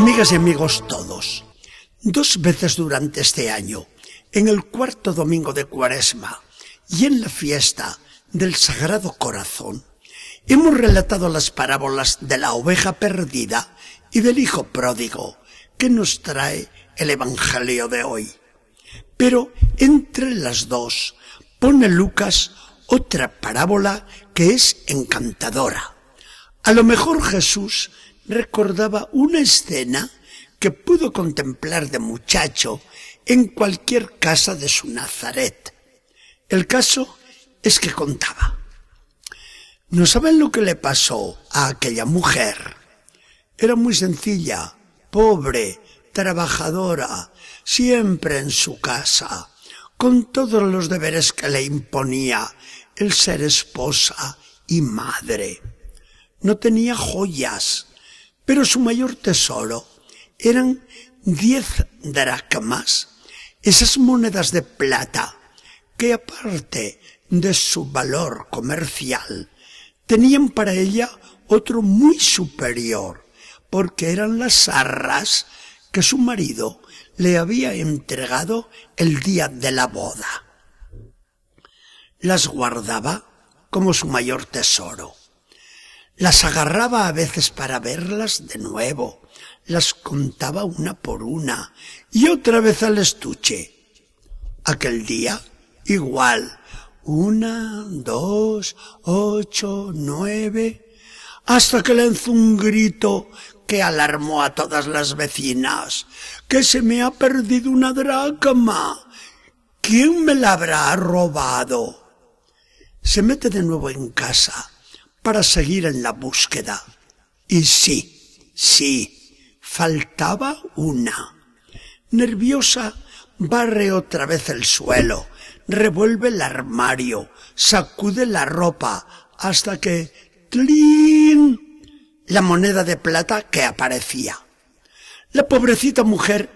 Amigas y amigos todos, dos veces durante este año, en el cuarto domingo de Cuaresma y en la fiesta del Sagrado Corazón, hemos relatado las parábolas de la oveja perdida y del hijo pródigo que nos trae el Evangelio de hoy. Pero entre las dos pone Lucas otra parábola que es encantadora. A lo mejor Jesús recordaba una escena que pudo contemplar de muchacho en cualquier casa de su Nazaret. El caso es que contaba. ¿No saben lo que le pasó a aquella mujer? Era muy sencilla, pobre, trabajadora, siempre en su casa, con todos los deberes que le imponía el ser esposa y madre. No tenía joyas, pero su mayor tesoro eran diez dracmas, esas monedas de plata que aparte de su valor comercial, tenían para ella otro muy superior, porque eran las arras que su marido le había entregado el día de la boda. Las guardaba como su mayor tesoro. Las agarraba a veces para verlas de nuevo, las contaba una por una y otra vez al estuche. Aquel día, igual, una, dos, ocho, nueve, hasta que lanzó un grito que alarmó a todas las vecinas, que se me ha perdido una dracma. ¿Quién me la habrá robado? Se mete de nuevo en casa para seguir en la búsqueda. Y sí, sí, faltaba una. Nerviosa, barre otra vez el suelo, revuelve el armario, sacude la ropa, hasta que ¡tlin! la moneda de plata que aparecía. La pobrecita mujer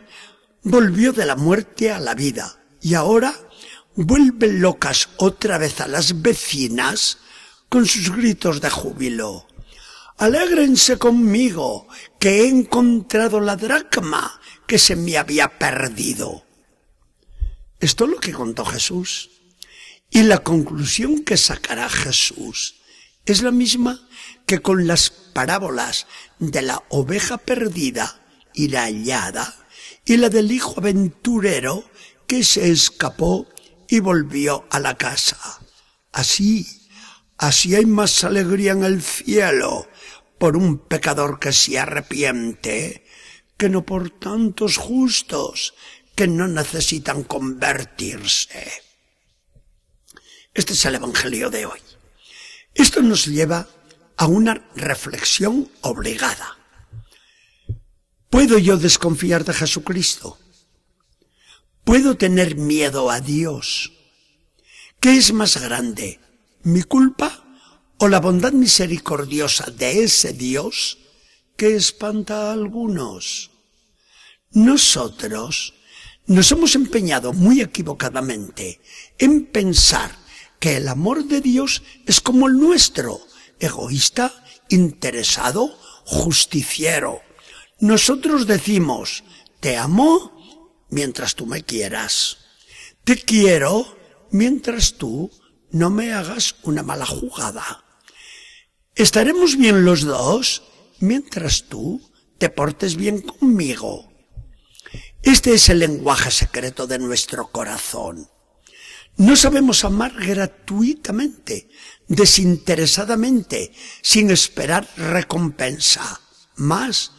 volvió de la muerte a la vida y ahora vuelve locas otra vez a las vecinas con sus gritos de júbilo. Alégrense conmigo, que he encontrado la dracma que se me había perdido. Esto es lo que contó Jesús. Y la conclusión que sacará Jesús es la misma que con las parábolas de la oveja perdida y la hallada y la del hijo aventurero que se escapó y volvió a la casa. Así, así hay más alegría en el cielo por un pecador que se arrepiente que no por tantos justos que no necesitan convertirse. Este es el Evangelio de hoy. Esto nos lleva a una reflexión obligada. ¿Puedo yo desconfiar de Jesucristo? ¿Puedo tener miedo a Dios? ¿Qué es más grande, mi culpa o la bondad misericordiosa de ese Dios que espanta a algunos? Nosotros nos hemos empeñado muy equivocadamente en pensar que el amor de Dios es como el nuestro, egoísta, interesado, justiciero. Nosotros decimos, te amo mientras tú me quieras. Te quiero mientras tú no me hagas una mala jugada. Estaremos bien los dos mientras tú te portes bien conmigo. Este es el lenguaje secreto de nuestro corazón. No sabemos amar gratuitamente, desinteresadamente, sin esperar recompensa. Más,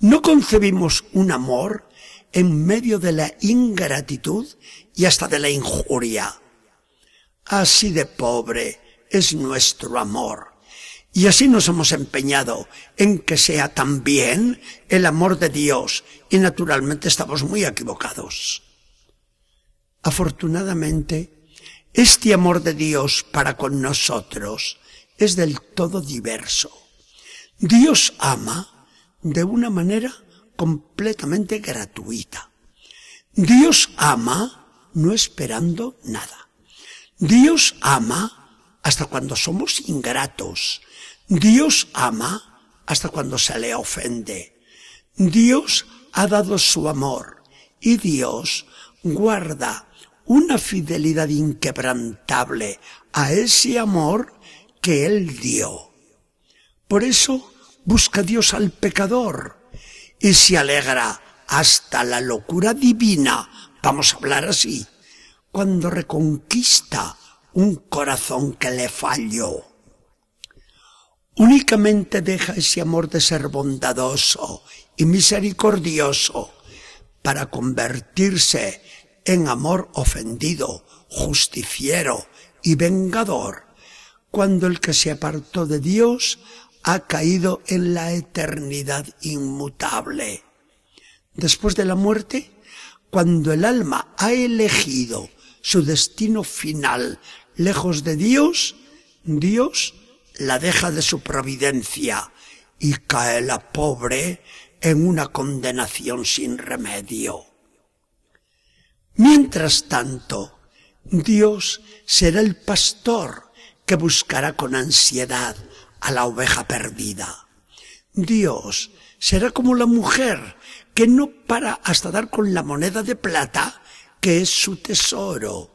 no concebimos un amor en medio de la ingratitud y hasta de la injuria. Así de pobre es nuestro amor. Y así nos hemos empeñado en que sea también el amor de Dios y naturalmente estamos muy equivocados. Afortunadamente, este amor de Dios para con nosotros es del todo diverso. Dios ama de una manera completamente gratuita. Dios ama no esperando nada. Dios ama hasta cuando somos ingratos. Dios ama hasta cuando se le ofende. Dios ha dado su amor y Dios guarda una fidelidad inquebrantable a ese amor que Él dio. Por eso busca Dios al pecador y se alegra hasta la locura divina, vamos a hablar así, cuando reconquista un corazón que le falló. Únicamente deja ese amor de ser bondadoso y misericordioso para convertirse en amor ofendido, justiciero y vengador, cuando el que se apartó de Dios ha caído en la eternidad inmutable. Después de la muerte, cuando el alma ha elegido su destino final lejos de Dios, Dios la deja de su providencia y cae la pobre en una condenación sin remedio. Mientras tanto, Dios será el pastor que buscará con ansiedad a la oveja perdida. Dios será como la mujer que no para hasta dar con la moneda de plata que es su tesoro.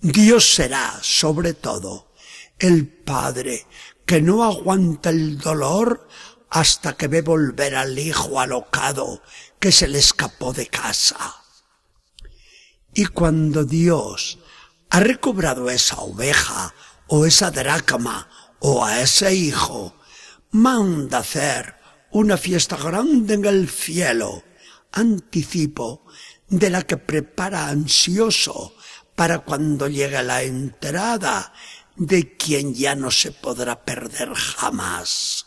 Dios será, sobre todo, el Padre que no aguanta el dolor hasta que ve volver al hijo alocado que se le escapó de casa. Y cuando Dios ha recobrado esa oveja o esa dracma o a ese hijo, manda hacer una fiesta grande en el cielo, anticipo de la que prepara ansioso para cuando llegue la entrada de quien ya no se podrá perder jamás.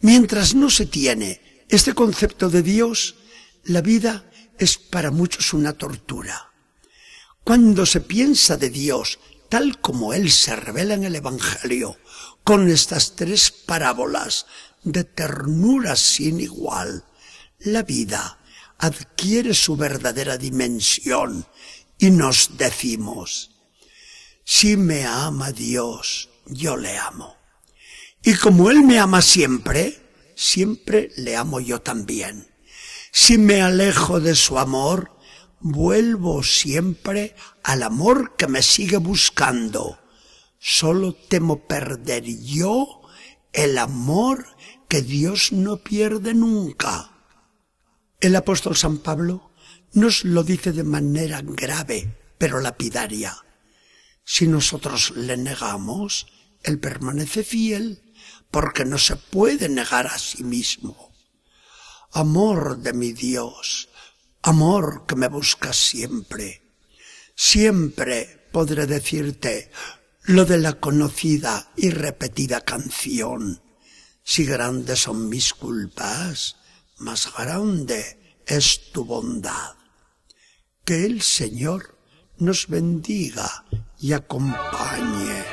Mientras no se tiene este concepto de Dios, la vida es para muchos una tortura. Cuando se piensa de Dios tal como Él se revela en el Evangelio, con estas tres parábolas de ternura sin igual, la vida adquiere su verdadera dimensión y nos decimos, si me ama Dios, yo le amo. Y como Él me ama siempre, siempre le amo yo también. Si me alejo de su amor, vuelvo siempre al amor que me sigue buscando. Solo temo perder yo el amor que Dios no pierde nunca. El apóstol San Pablo nos lo dice de manera grave, pero lapidaria. Si nosotros le negamos, Él permanece fiel, porque no se puede negar a sí mismo. Amor de mi Dios, amor que me buscas siempre. Siempre podré decirte lo de la conocida y repetida canción. Si grandes son mis culpas, más grande es tu bondad. Que el Señor nos bendiga y acompañe.